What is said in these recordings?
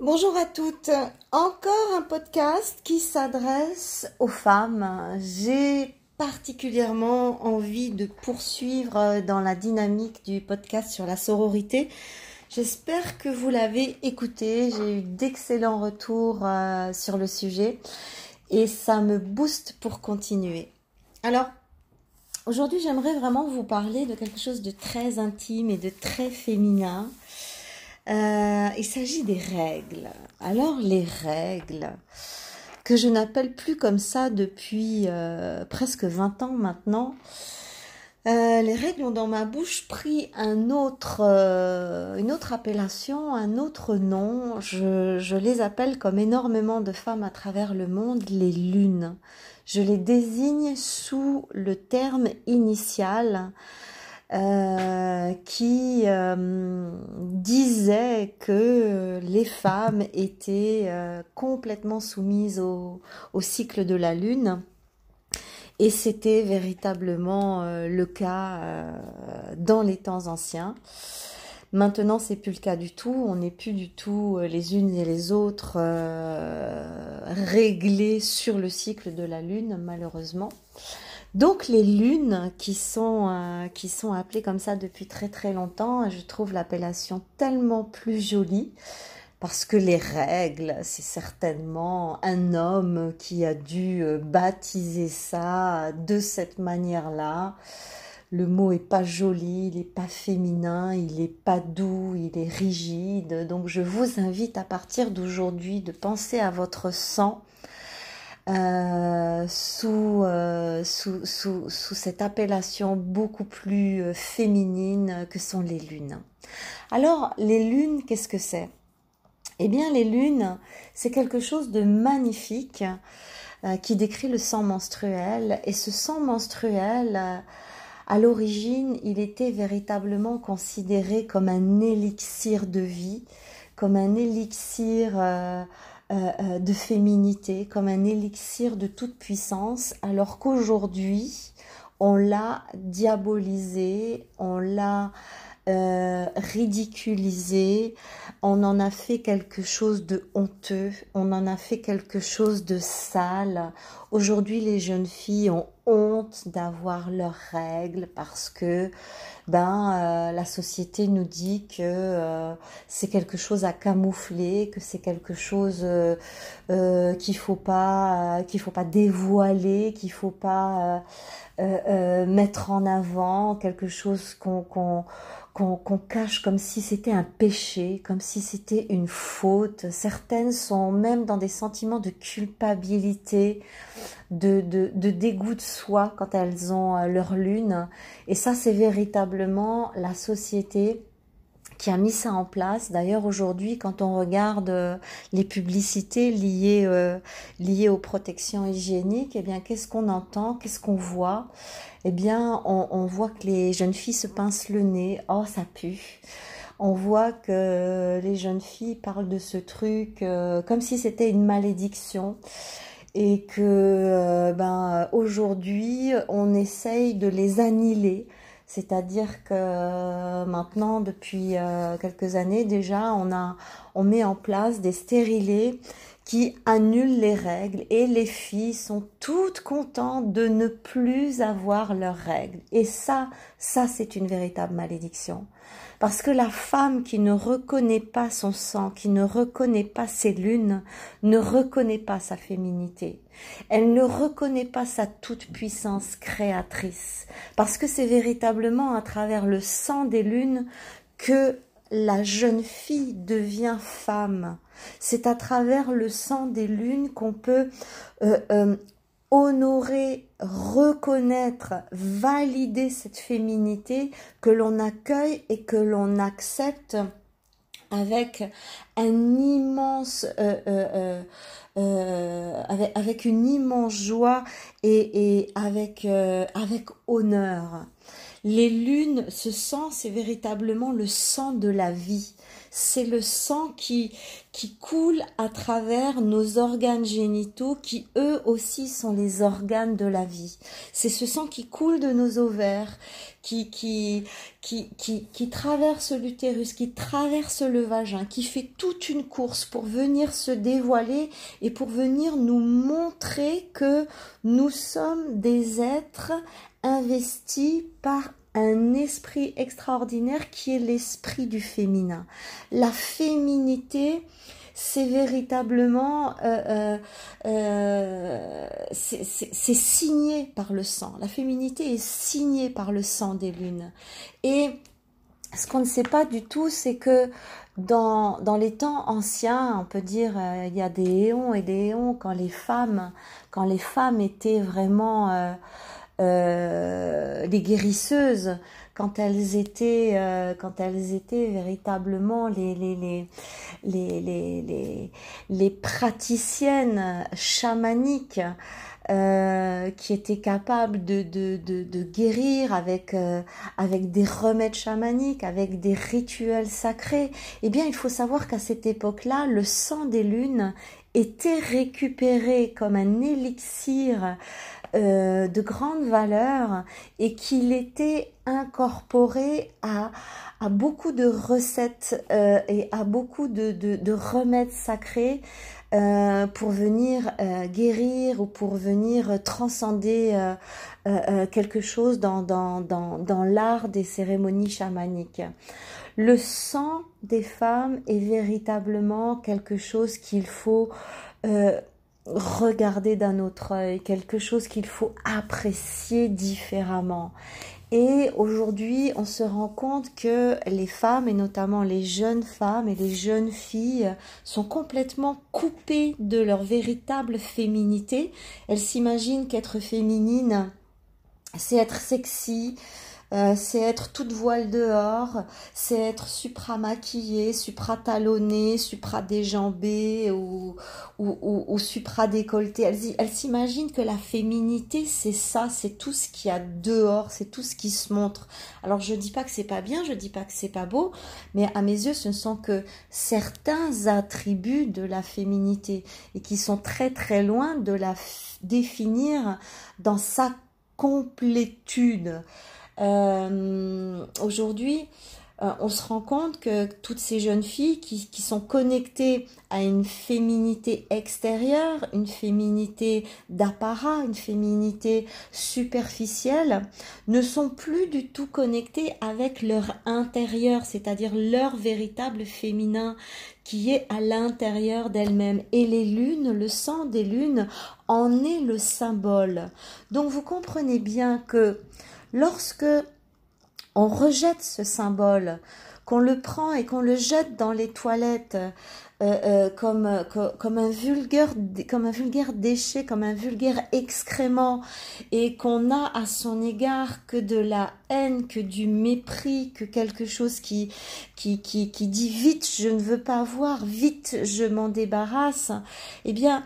Bonjour à toutes. Encore un podcast qui s'adresse aux femmes. J'ai particulièrement envie de poursuivre dans la dynamique du podcast sur la sororité. J'espère que vous l'avez écouté. J'ai eu d'excellents retours euh, sur le sujet et ça me booste pour continuer. Alors, aujourd'hui, j'aimerais vraiment vous parler de quelque chose de très intime et de très féminin. Euh, il s'agit des règles. Alors les règles, que je n'appelle plus comme ça depuis euh, presque 20 ans maintenant, euh, les règles ont dans ma bouche pris un autre, une autre appellation, un autre nom. Je, je, les appelle comme énormément de femmes à travers le monde les lunes. Je les désigne sous le terme initial euh, qui euh, disait que les femmes étaient euh, complètement soumises au, cycle de la lune. Et c'était véritablement le cas dans les temps anciens. Maintenant, c'est plus le cas du tout. On n'est plus du tout les unes et les autres réglées sur le cycle de la lune, malheureusement. Donc les lunes qui sont, euh, qui sont appelées comme ça depuis très très longtemps, je trouve l'appellation tellement plus jolie parce que les règles, c'est certainement un homme qui a dû euh, baptiser ça de cette manière-là. Le mot est pas joli, il est pas féminin, il est pas doux, il est rigide. Donc je vous invite à partir d'aujourd'hui de penser à votre sang euh, sous, euh, sous, sous, sous, cette appellation beaucoup plus euh, féminine que sont les lunes. Alors, les lunes, qu'est-ce que c'est? Eh bien, les lunes, c'est quelque chose de magnifique qui décrit le sang menstruel. Et ce sang menstruel, à l'origine, il était véritablement considéré comme un élixir de vie, comme un élixir euh, de féminité, comme un élixir de toute puissance, alors qu'aujourd'hui, on l'a diabolisé, on l'a euh, ridiculisé, on en a fait quelque chose de honteux, on en a fait quelque chose de sale. Aujourd'hui, les jeunes filles ont honte d'avoir leurs règles parce que ben euh, la société nous dit que euh, c'est quelque chose à camoufler, que c'est quelque chose qu'il faut pas qu'il faut pas dévoiler, qu'il faut pas mettre en avant, quelque chose qu'on qu'on cache comme si c'était un péché, comme si c'était une faute. Certaines sont même dans des sentiments de culpabilité, de, de, de dégoût de soi quand elles ont euh, leur lune. Et ça, c'est véritablement la société qui a mis ça en place. D'ailleurs, aujourd'hui, quand on regarde euh, les publicités liées, euh, liées aux protections hygiéniques, eh bien, qu'est-ce qu'on entend, qu'est-ce qu'on voit? Eh bien, on, voit que les jeunes filles se pincent le nez. Oh, ça pue. On voit que les jeunes filles parlent de ce truc comme si c'était une malédiction et que ben aujourd'hui on essaye de les annihiler c'est-à-dire que euh, maintenant, depuis euh, quelques années déjà, on, a, on met en place des stérilés qui annulent les règles et les filles sont toutes contentes de ne plus avoir leurs règles. Et ça, ça c'est une véritable malédiction. Parce que la femme qui ne reconnaît pas son sang, qui ne reconnaît pas ses lunes, ne reconnaît pas sa féminité. Elle ne reconnaît pas sa toute-puissance créatrice. Parce que c'est véritablement à travers le sang des lunes que la jeune fille devient femme. C'est à travers le sang des lunes qu'on peut euh, euh, honorer, reconnaître, valider cette féminité que l'on accueille et que l'on accepte avec un immense euh, euh, euh, avec, une immense joie et, et avec avec honneur. Les lunes, ce sang, c'est véritablement le sang de la vie. C'est le sang qui, qui coule à travers nos organes génitaux qui eux aussi sont les organes de la vie. C'est ce sang qui coule de nos ovaires, qui, qui, qui, qui, qui traverse l'utérus, qui traverse le vagin, qui fait toute une course pour venir se dévoiler et pour venir nous montrer que nous sommes des êtres investis par un esprit extraordinaire qui est l'esprit du féminin. La féminité, c'est véritablement, euh, euh, euh, c'est signé par le sang. La féminité est signée par le sang des lunes. Et ce qu'on ne sait pas du tout, c'est que dans, dans les temps anciens, on peut dire, il y a des éons et des éons quand les femmes, quand les femmes étaient vraiment euh, les guérisseuses quand elles étaient euh, quand elles étaient véritablement les les les les les, les, praticiennes chamaniques euh, qui étaient capables de, de, de, de guérir avec, euh, avec des remèdes chamaniques, avec des rituels sacrés, eh bien il faut savoir qu'à cette époque-là, le sang des lunes était récupéré comme un élixir euh, de grande valeur et qu'il était incorporé à, à beaucoup de recettes euh, et à beaucoup de, de, de remèdes sacrés euh, pour venir guérir ou pour venir transcender quelque chose dans, dans, dans, dans l'art des cérémonies chamaniques. Le sang des femmes est véritablement quelque chose qu'il faut regarder d'un autre œil, quelque chose qu'il faut apprécier différemment. Et aujourd'hui, on se rend compte que les femmes, et notamment les jeunes femmes et les jeunes filles, sont complètement coupées de leur véritable féminité. Elles s'imaginent qu'être féminine, c'est être sexy, euh, c'est être toute voile dehors, c'est être supra-maquillée, supra-talonnée, supra-déjambée ou, ou, ou, ou supra-décolletée. Elle, elle s'imagine que la féminité, c'est ça, c'est tout ce qu'il y a dehors, c'est tout ce qui se montre. Alors je dis pas que c'est pas bien, je dis pas que c'est pas beau, mais à mes yeux, ce ne sont que certains attributs de la féminité et qui sont très très loin de la définir dans sa complétude. Euh, Aujourd'hui, euh, on se rend compte que toutes ces jeunes filles qui, qui, sont connectées à une féminité extérieure, une féminité d'apparat, une féminité superficielle, ne sont plus du tout connectées avec leur intérieur, c'est-à-dire leur véritable féminin qui est à l'intérieur d'elles-mêmes. Et les lunes, le sang des lunes en est le symbole. Donc vous comprenez bien que lorsque on rejette ce symbole, qu'on le prend et qu'on le jette dans les toilettes euh, euh, comme, un vulgaire, déchet, comme un vulgaire excrément, et qu'on a à son égard que de la haine, que du mépris, que quelque chose qui, qui, qui dit vite je ne veux pas voir, vite je m'en débarrasse, eh bien,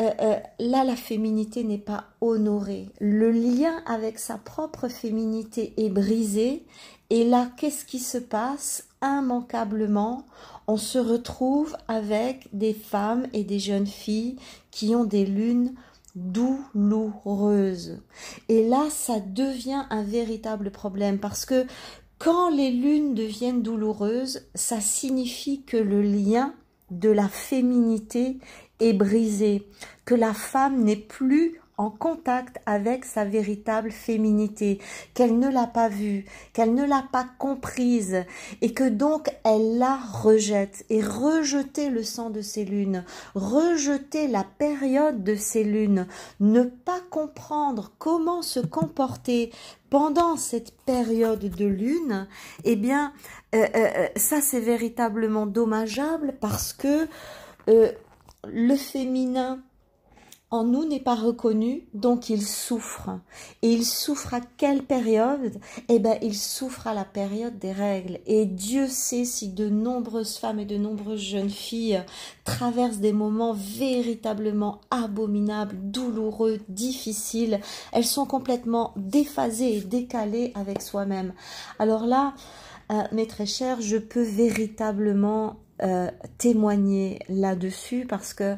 euh, euh, là, la féminité n'est pas honorée. Le lien avec sa propre féminité est brisé. Et là, qu'est-ce qui se passe Immanquablement, on se retrouve avec des femmes et des jeunes filles qui ont des lunes douloureuses. Et là, ça devient un véritable problème parce que quand les lunes deviennent douloureuses, ça signifie que le lien de la féminité est brisée, que la femme n'est plus en contact avec sa véritable féminité, qu'elle ne l'a pas vue, qu'elle ne l'a pas comprise, et que donc elle la rejette. Et rejeter le sang de ses lunes, rejeter la période de ses lunes, ne pas comprendre comment se comporter pendant cette période de lune, eh bien, euh, euh, euh ça c'est véritablement dommageable parce que le féminin en nous n'est pas reconnu, donc il souffre. Et il souffre à quelle période? Eh bien, il souffre à la période des règles. Et Dieu sait si de nombreuses femmes et de nombreuses jeunes filles traversent des moments véritablement abominables, douloureux, difficiles. Elles sont complètement déphasées et décalées avec soi-même. Alors là, mes très chers, je peux véritablement témoigner là-dessus parce que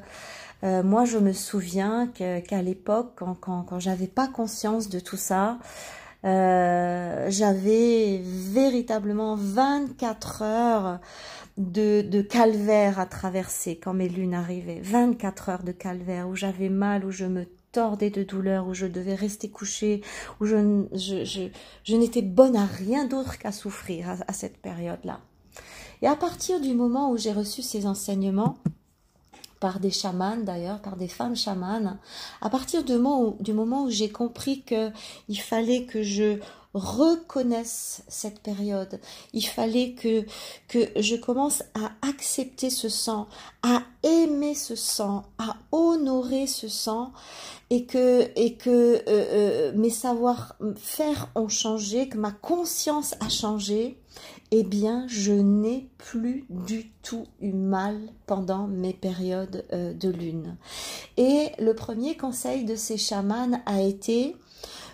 moi, je me souviens qu'à l'époque, quand, quand, quand j'avais pas conscience de tout ça, euh, j'avais véritablement 24 heures de, de, calvaire à traverser quand mes lunes arrivaient. 24 heures de calvaire où j'avais mal, où je me tordais de douleur, où je devais rester couchée, où je, je, je, je n'étais bonne à rien d'autre qu'à souffrir à, à cette période-là. Et à partir du moment où j'ai reçu ces enseignements, par des chamanes d'ailleurs, par des femmes chamanes, à partir du moment où, j'ai compris que il fallait que je reconnaisse cette période, il fallait que, je commence à accepter ce sang, à aimer ce sang, à honorer ce sang, et que, et que euh, euh, mes savoir-faire ont changé, que ma conscience a changé, eh bien, je n'ai plus du tout eu mal pendant mes périodes euh, de lune. Et le premier conseil de ces chamans a été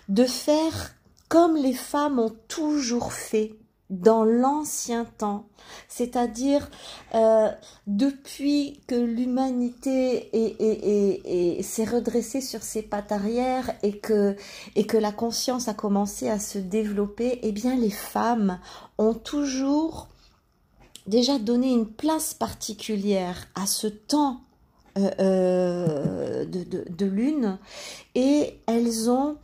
de faire comme les femmes ont toujours fait dans l'ancien temps, c'est-à-dire euh, depuis que l'humanité s'est redressée sur ses pattes arrière et que, la conscience a commencé à se développer, eh bien les femmes ont toujours déjà donné une place particulière à ce temps euh, euh, de lune et elles ont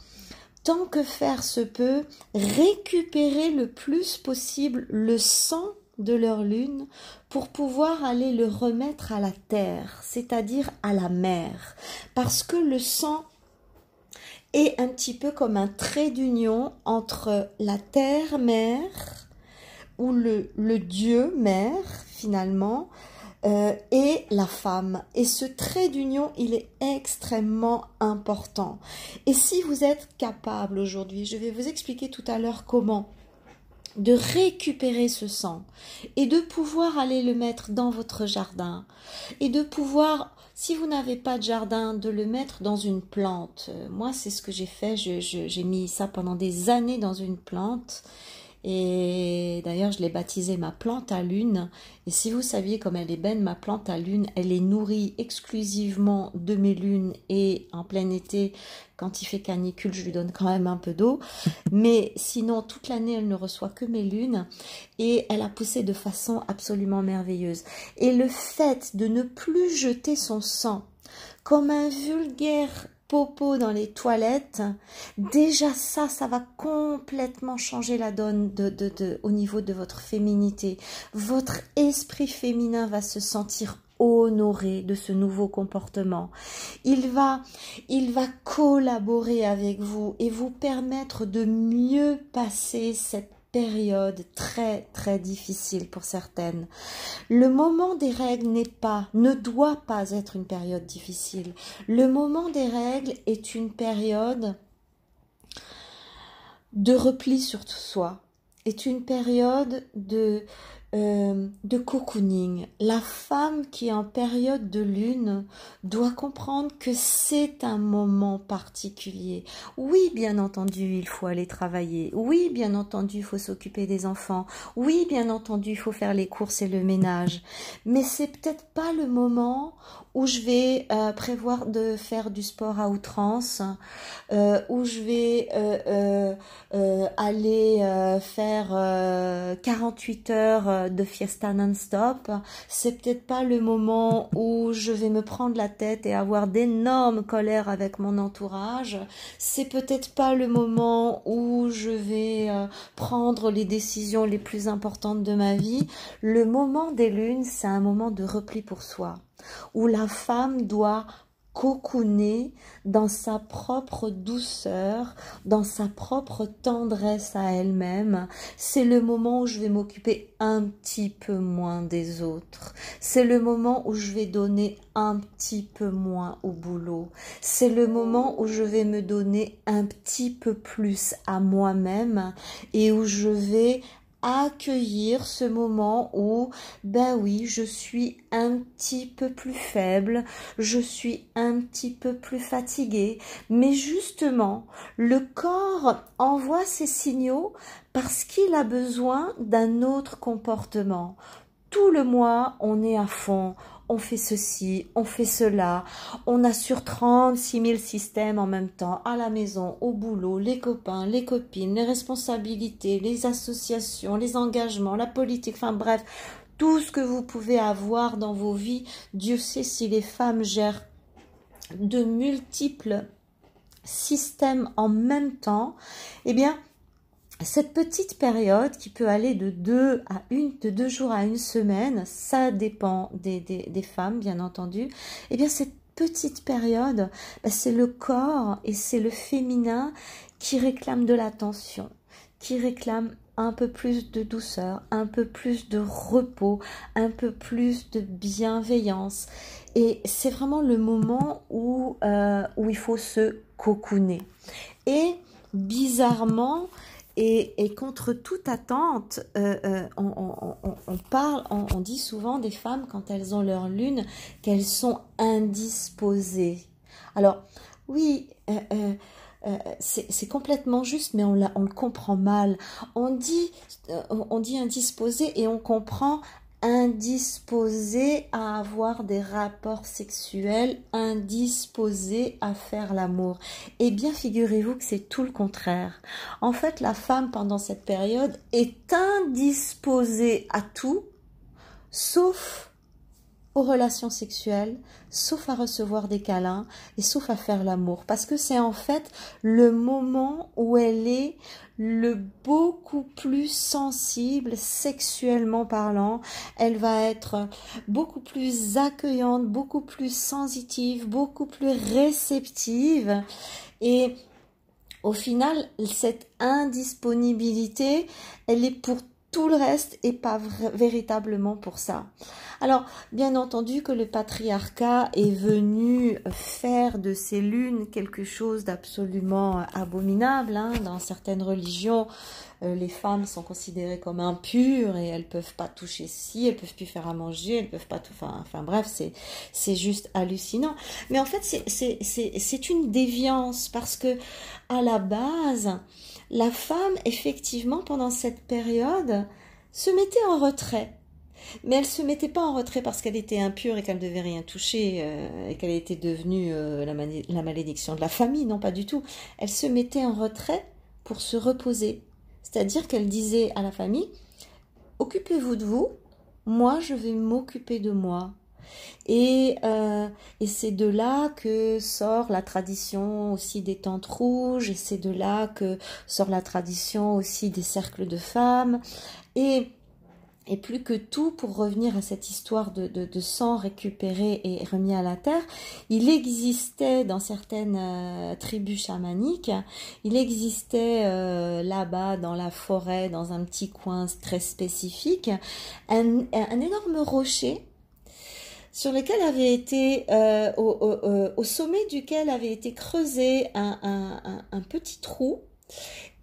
que faire se peut, récupérer le plus possible le sang de leur lune pour pouvoir aller le remettre à la terre, c'est-à-dire à la mer. Parce que le sang est un petit peu comme un trait d'union entre la terre-mère, ou le, le dieu mère finalement, euh, et la femme. Et ce trait d'union, il est extrêmement important. Et si vous êtes capable aujourd'hui, je vais vous expliquer tout à l'heure comment de récupérer ce sang et de pouvoir aller le mettre dans votre jardin et de pouvoir si vous n'avez pas de jardin, de le mettre dans une plante. Euh, moi, c'est ce que j'ai fait. J'ai mis ça pendant des années dans une plante et d'ailleurs, je l'ai baptisée ma plante à lune. Et si vous saviez comme elle est belle, ma plante à lune, elle est nourrie exclusivement de mes lunes. Et en plein été, quand il fait canicule, je lui donne quand même un peu d'eau. Mais sinon, toute l'année, elle ne reçoit que mes lunes. Et elle a poussé de façon absolument merveilleuse. Et le fait de ne plus jeter son sang comme un vulgaire popo dans les toilettes, déjà ça, ça va complètement changer la donne de, de, de, au niveau de votre féminité. Votre esprit féminin va se sentir honoré de ce nouveau comportement. Il va, il va collaborer avec vous et vous permettre de mieux passer cette période très très difficile pour certaines. Le moment des règles n'est pas, ne doit pas être une période difficile. Le moment des règles est une période de repli sur soi, est une période de euh, de cocooning. La femme qui est en période de lune doit comprendre que c'est un moment particulier. Oui, bien entendu, il faut aller travailler. Oui, bien entendu, il faut s'occuper des enfants. Oui, bien entendu, il faut faire les courses et le ménage. Mais c'est peut-être pas le moment où je vais euh, prévoir de faire du sport à outrance, euh, où je vais aller faire 48 heures de fiesta non-stop. C'est peut-être pas le moment où je vais me prendre la tête et avoir d'énormes colères avec mon entourage. C'est peut-être pas le moment où je vais prendre les décisions les plus importantes de ma vie. Le moment des lunes, c'est un moment de repli pour soi où la femme doit cocooner dans sa propre douceur, dans sa propre tendresse à elle-même. C'est le moment où je vais m'occuper un petit peu moins des autres. C'est le moment où je vais donner un petit peu moins au boulot. C'est le moment où je vais me donner un petit peu plus à moi-même et où je vais accueillir ce moment où, ben oui, je suis un petit peu plus faible, je suis un petit peu plus fatiguée, mais justement, le corps envoie ces signaux parce qu'il a besoin d'un autre comportement. Tout le mois, on est à fond, on fait ceci, on fait cela, on a sur 36 000 systèmes en même temps, à la maison, au boulot, les copains, les copines, les responsabilités, les associations, les engagements, la politique, enfin bref, tout ce que vous pouvez avoir dans vos vies. Dieu sait si les femmes gèrent de multiples systèmes en même temps, eh bien, cette petite période qui peut aller de deux à une, de deux jours à une semaine, ça dépend des, des, femmes, bien entendu. Eh bien, cette petite période, bah, c'est le corps et c'est le féminin qui réclame de l'attention, qui réclame un peu plus de douceur, un peu plus de repos, un peu plus de bienveillance. Et c'est vraiment le moment où, euh, où il faut se cocooner. Et bizarrement, et, contre toute attente, euh, euh, on, parle, on, dit souvent des femmes quand elles ont leur lune qu'elles sont indisposées. Alors oui, euh, c'est complètement juste, mais on, le comprend mal. On dit, on dit indisposé et on comprend indisposé à avoir des rapports sexuels, indisposé à faire l'amour. Eh bien, figurez-vous que c'est tout le contraire. En fait, la femme, pendant cette période, est indisposée à tout, sauf aux relations sexuelles, sauf à recevoir des câlins et sauf à faire l'amour. Parce que c'est en fait le moment où elle est le beaucoup plus sensible sexuellement parlant. Elle va être beaucoup plus accueillante, beaucoup plus sensitive, beaucoup plus réceptive. Et au final, cette indisponibilité, elle est pour tout le reste et pas véritablement pour ça. Alors, bien entendu que le patriarcat est venu faire de ces lunes quelque chose d'absolument abominable. Hein. Dans certaines religions, euh, les femmes sont considérées comme impures et elles peuvent pas toucher ci, elles peuvent plus faire à manger, elles peuvent pas tout. Enfin, enfin bref, c'est c'est juste hallucinant. Mais en fait, c'est c'est une déviance parce que à la base, la femme, effectivement, pendant cette période, se mettait en retrait. Mais elle se mettait pas en retrait parce qu'elle était impure et qu'elle ne devait rien toucher euh, et qu'elle était devenue euh, la, malédiction de la famille. Non, pas du tout. Elle se mettait en retrait pour se reposer. C'est-à-dire qu'elle disait à la famille, occupez-vous de vous, moi je vais m'occuper de moi. Euh, et, c'est de là que sort la tradition aussi des tentes rouges, et c'est de là que sort la tradition aussi des cercles de femmes. Et, et plus que tout, pour revenir à cette histoire de, sang récupéré et remis à la terre, il existait dans certaines euh, tribus chamaniques, il existait euh, là-bas dans la forêt, dans un petit coin très spécifique, un, énorme rocher sur lequel avait été, euh, au, sommet duquel avait été creusé un, petit trou,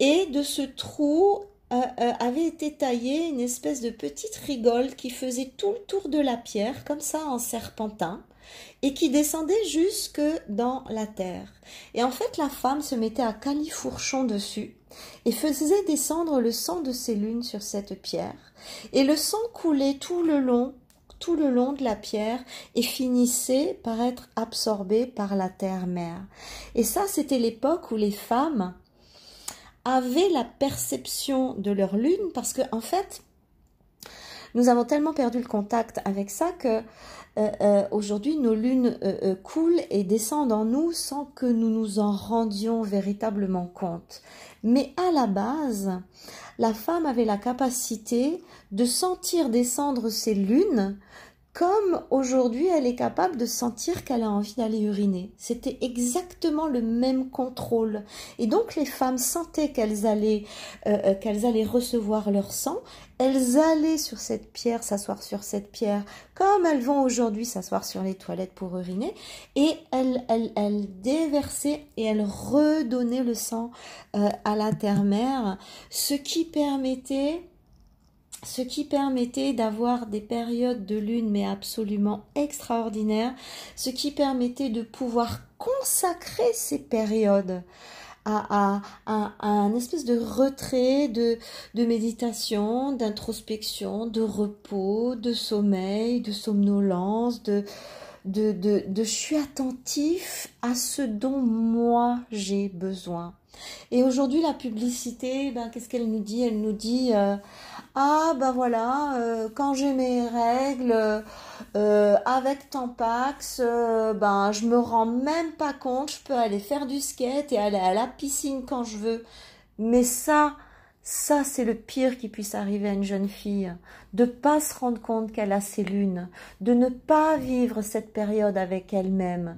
et de ce trou avait été taillé une espèce de petite rigole qui faisait tout le tour de la pierre, comme ça en serpentin, et qui descendait jusque dans la terre. Et en fait, la femme se mettait à califourchon dessus et faisait descendre le sang de ses lunes sur cette pierre. Et le sang coulait tout le long tout le long de la pierre et finissait par être absorbé par la terre-mère. Et ça, c'était l'époque où les femmes avaient la perception de leur lune parce que, en fait, nous avons tellement perdu le contact avec ça que euh, euh, aujourd'hui nos lunes euh, coulent et descendent en nous sans que nous nous en rendions véritablement compte. Mais à la base, la femme avait la capacité de sentir descendre ses lunes comme aujourd'hui elle est capable de sentir qu'elle a envie d'aller uriner. C'était exactement le même contrôle. Et donc les femmes sentaient qu'elles allaient, euh, euh, qu'elles allaient recevoir leur sang, elles allaient sur cette pierre, s'asseoir sur cette pierre, comme elles vont aujourd'hui s'asseoir sur les toilettes pour uriner, et elles, elles, elles déversaient et elles redonnaient le sang euh, à la terre-mère, ce qui permettait ce qui permettait d'avoir des périodes de lune mais absolument extraordinaires, ce qui permettait de pouvoir consacrer ces périodes à, un espèce de retrait, de, méditation, d'introspection, de repos, de sommeil, de somnolence, de, de, de, je suis attentif à ce dont moi j'ai besoin. Et aujourd'hui, la publicité, ben, qu'est-ce qu'elle nous dit? Elle nous dit euh, Ah, ben voilà, euh, quand j'ai mes règles, euh, avec Tampax, ben, je me rends même pas compte, je peux aller faire du skate et aller à la piscine quand je veux. Mais ça, ça, c'est le pire qui puisse arriver à une jeune fille, de pas se rendre compte qu'elle a ses lunes, de ne pas vivre cette période avec elle-même,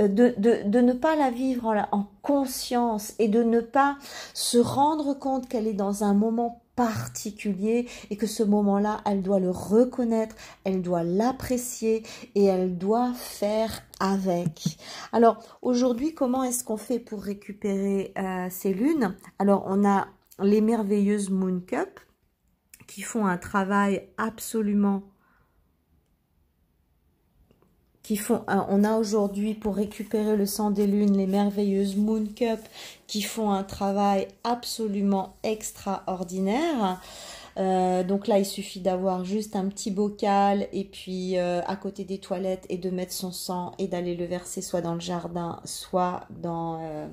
euh, de, de, de, ne pas la vivre en conscience et de ne pas se rendre compte qu'elle est dans un moment particulier et que ce moment-là, elle doit le reconnaître, elle doit l'apprécier et elle doit faire avec. Alors aujourd'hui, comment est-ce qu'on fait pour récupérer euh, ces lunes? Alors on a les merveilleuses Moon Cup qui font un travail absolument qui font on a aujourd'hui pour récupérer le sang des lunes les merveilleuses Moon Cup qui font un travail absolument extraordinaire euh, donc là, il suffit d'avoir juste un petit bocal et puis euh, à côté des toilettes et de mettre son sang et d'aller le verser soit dans le jardin, soit dans, euh,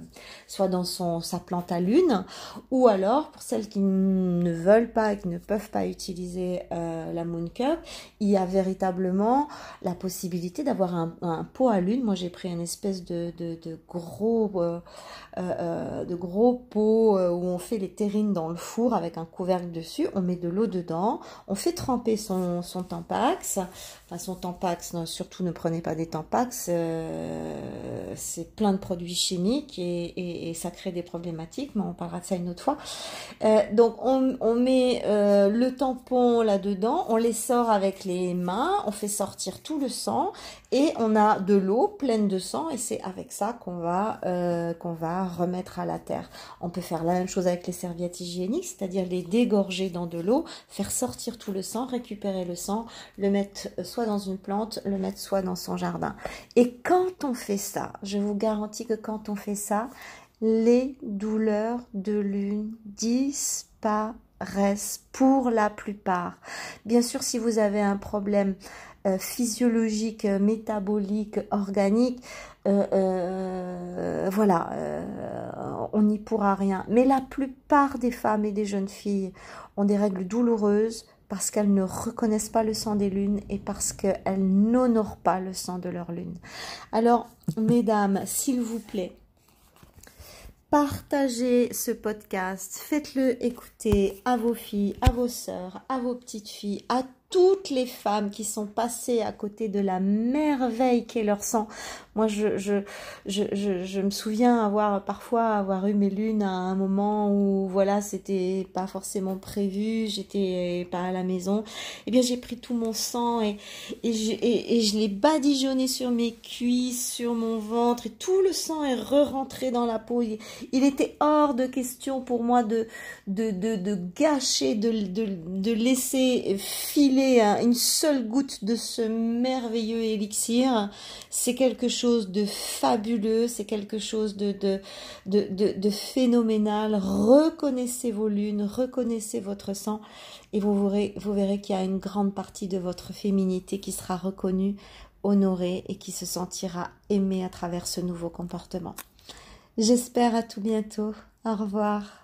soit dans son, sa plante à lune. Ou alors, pour celles qui ne veulent pas et qui ne peuvent pas utiliser la Moon Cup, il y a véritablement la possibilité d'avoir un, pot à lune. Moi, j'ai pris une espèce de, de, de gros, de gros pot où on fait les terrines dans le four avec un couvercle dessus. De l'eau dedans, on fait tremper son, son tampax, enfin son tampax, surtout ne prenez pas des tampax, euh, c'est plein de produits chimiques et, ça crée des problématiques, mais on parlera de ça une autre fois. Euh, donc on, met euh, le tampon là-dedans, on les sort avec les mains, on fait sortir tout le sang et on a de l'eau pleine de sang et c'est avec ça qu'on va, qu'on va remettre à la terre. On peut faire la même chose avec les serviettes hygiéniques, c'est-à-dire les dégorger dans de l'eau, faire sortir tout le sang, récupérer le sang, le mettre euh, soit dans une plante, le mettre soit dans son jardin. Et quand on fait ça, je vous garantis que quand on fait ça, les douleurs de lune disparaissent pour la plupart. Bien sûr, si vous avez un problème euh, physiologique, métabolique, organique, euh, voilà, on n'y pourra rien. Mais la plupart des femmes et des jeunes filles ont des règles douloureuses parce qu'elles ne reconnaissent pas le sang des lunes et parce qu'elles n'honorent pas le sang de leur lune. Alors, mesdames, s'il vous plaît, partagez ce podcast, faites-le écouter à vos filles, à vos sœurs, à vos petites filles, à toutes les femmes qui sont passées à côté de la merveille qu'est leur sang. Moi, je, me souviens avoir parfois avoir eu mes lunes à un moment où voilà, c'était pas forcément prévu, j'étais pas à la maison. Eh bien, j'ai pris tout mon sang et, je, l'ai badigeonné sur mes cuisses, sur mon ventre et tout le sang est re-rentré dans la peau. Il, était hors de question pour moi de, gâcher, de laisser filer une seule goutte de ce merveilleux élixir, c'est quelque chose de fabuleux, c'est quelque chose de, phénoménal. Reconnaissez vos lunes, reconnaissez votre sang et vous verrez, vous verrez qu'il y a une grande partie de votre féminité qui sera reconnue, honorée et qui se sentira aimée à travers ce nouveau comportement. J'espère à tout bientôt. Au revoir.